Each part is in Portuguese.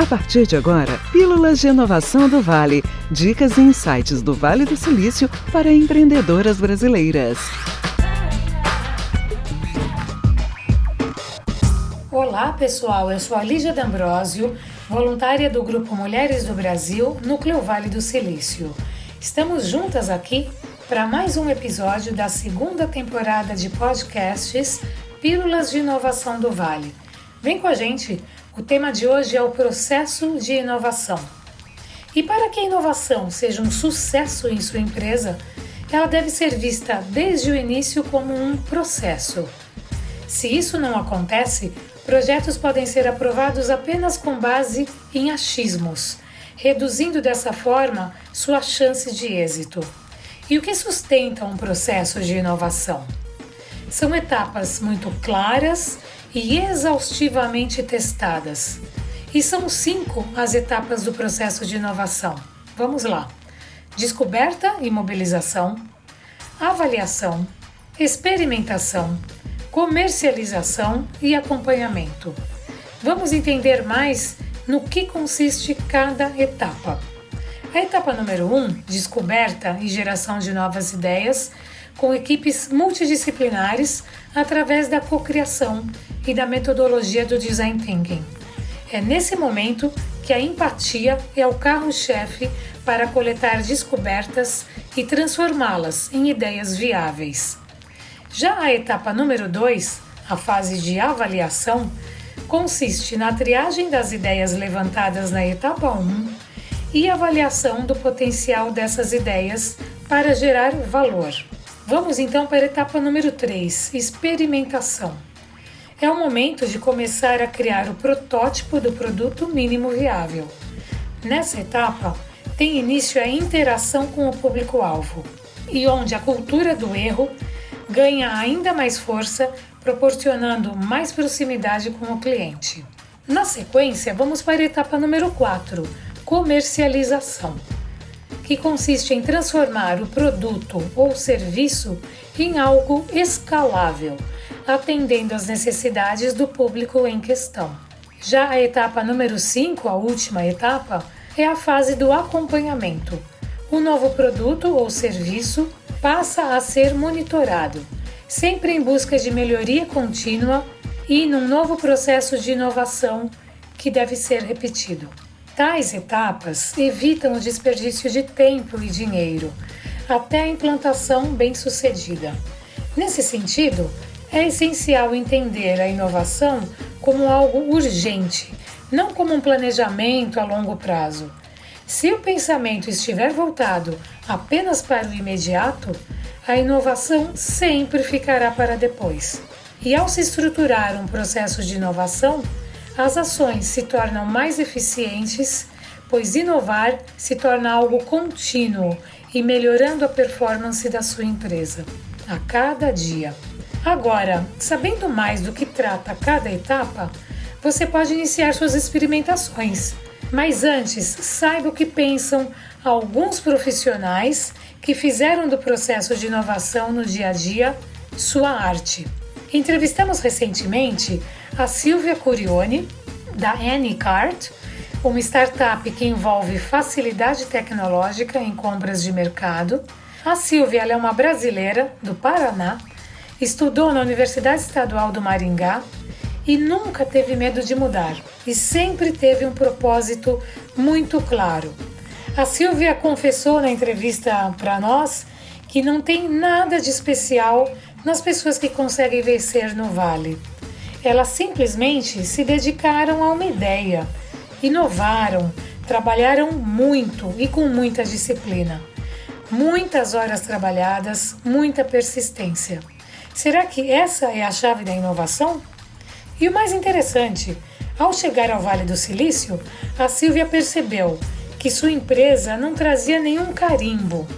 A partir de agora, Pílulas de Inovação do Vale. Dicas e insights do Vale do Silício para empreendedoras brasileiras. Olá, pessoal. Eu sou a Lígia D'Ambrosio, voluntária do Grupo Mulheres do Brasil, Núcleo Vale do Silício. Estamos juntas aqui para mais um episódio da segunda temporada de podcasts Pílulas de Inovação do Vale. Vem com a gente o tema de hoje é o processo de inovação. E para que a inovação seja um sucesso em sua empresa, ela deve ser vista desde o início como um processo. Se isso não acontece, projetos podem ser aprovados apenas com base em achismos, reduzindo dessa forma sua chance de êxito. E o que sustenta um processo de inovação? São etapas muito claras e exaustivamente testadas. E são cinco as etapas do processo de inovação. Vamos lá: descoberta e mobilização, avaliação, experimentação, comercialização e acompanhamento. Vamos entender mais no que consiste cada etapa. A etapa número 1, um, descoberta e geração de novas ideias, com equipes multidisciplinares através da cocriação e da metodologia do design thinking. É nesse momento que a empatia é o carro-chefe para coletar descobertas e transformá-las em ideias viáveis. Já a etapa número 2, a fase de avaliação, consiste na triagem das ideias levantadas na etapa 1 um, e avaliação do potencial dessas ideias para gerar valor. Vamos então para a etapa número 3, experimentação é o momento de começar a criar o protótipo do produto mínimo viável. Nessa etapa, tem início a interação com o público-alvo e onde a cultura do erro ganha ainda mais força, proporcionando mais proximidade com o cliente. Na sequência, vamos para a etapa número 4, comercialização, que consiste em transformar o produto ou serviço em algo escalável atendendo às necessidades do público em questão. Já a etapa número 5, a última etapa, é a fase do acompanhamento. O novo produto ou serviço passa a ser monitorado, sempre em busca de melhoria contínua e num novo processo de inovação que deve ser repetido. Tais etapas evitam o desperdício de tempo e dinheiro até a implantação bem-sucedida. Nesse sentido, é essencial entender a inovação como algo urgente, não como um planejamento a longo prazo. Se o pensamento estiver voltado apenas para o imediato, a inovação sempre ficará para depois. E ao se estruturar um processo de inovação, as ações se tornam mais eficientes, pois inovar se torna algo contínuo e melhorando a performance da sua empresa a cada dia. Agora, sabendo mais do que trata cada etapa, você pode iniciar suas experimentações. Mas antes, saiba o que pensam alguns profissionais que fizeram do processo de inovação no dia a dia sua arte. Entrevistamos recentemente a Silvia Curione, da Anycart, uma startup que envolve facilidade tecnológica em compras de mercado. A Silvia é uma brasileira do Paraná Estudou na Universidade Estadual do Maringá e nunca teve medo de mudar e sempre teve um propósito muito claro. A Silvia confessou na entrevista para nós que não tem nada de especial nas pessoas que conseguem vencer no Vale. Elas simplesmente se dedicaram a uma ideia, inovaram, trabalharam muito e com muita disciplina. Muitas horas trabalhadas, muita persistência. Será que essa é a chave da inovação? E o mais interessante, ao chegar ao Vale do Silício, a Silvia percebeu que sua empresa não trazia nenhum carimbo.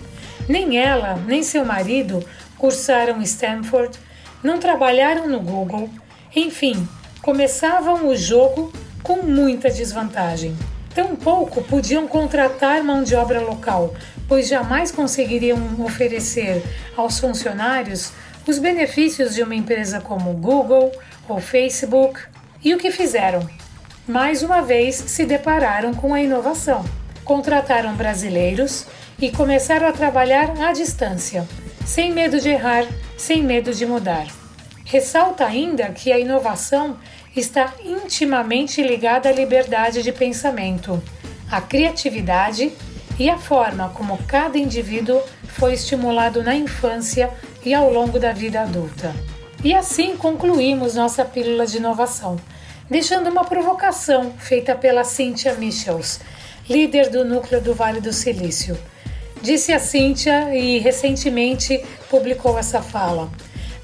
Nem ela, nem seu marido cursaram Stanford, não trabalharam no Google, enfim, começavam o jogo com muita desvantagem. Tampouco podiam contratar mão de obra local, pois jamais conseguiriam oferecer aos funcionários os benefícios de uma empresa como Google ou Facebook. E o que fizeram? mais uma vez se depararam com a inovação. Contrataram brasileiros e começaram a trabalhar à distância, sem medo de errar, sem medo de mudar. Ressalta ainda que a inovação está intimamente ligada à liberdade de pensamento, à criatividade e à forma como cada indivíduo foi estimulado na infância e ao longo da vida adulta. E assim concluímos nossa pílula de inovação, deixando uma provocação feita pela Cynthia Michels, líder do núcleo do Vale do Silício. Disse a Cynthia e recentemente publicou essa fala.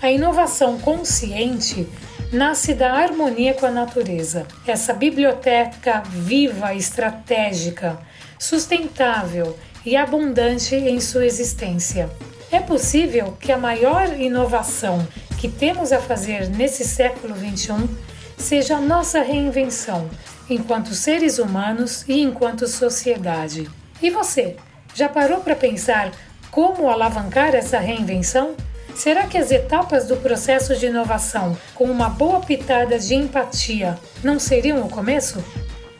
A inovação consciente nasce da harmonia com a natureza. Essa biblioteca viva, estratégica, sustentável e abundante em sua existência. É possível que a maior inovação que temos a fazer nesse século XXI seja a nossa reinvenção enquanto seres humanos e enquanto sociedade. E você, já parou para pensar como alavancar essa reinvenção? Será que as etapas do processo de inovação, com uma boa pitada de empatia, não seriam o começo?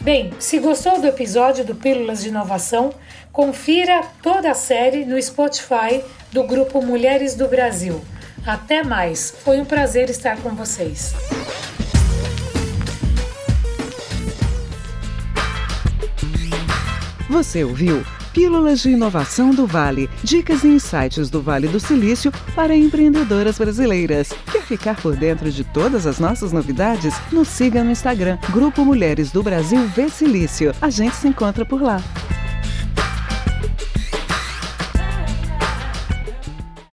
Bem, se gostou do episódio do Pílulas de Inovação, confira toda a série no Spotify do grupo Mulheres do Brasil. Até mais, foi um prazer estar com vocês. Você ouviu Pílulas de Inovação do Vale. Dicas e insights do Vale do Silício para empreendedoras brasileiras. Quer ficar por dentro de todas as nossas novidades? Nos siga no Instagram, Grupo Mulheres do Brasil V Silício. A gente se encontra por lá.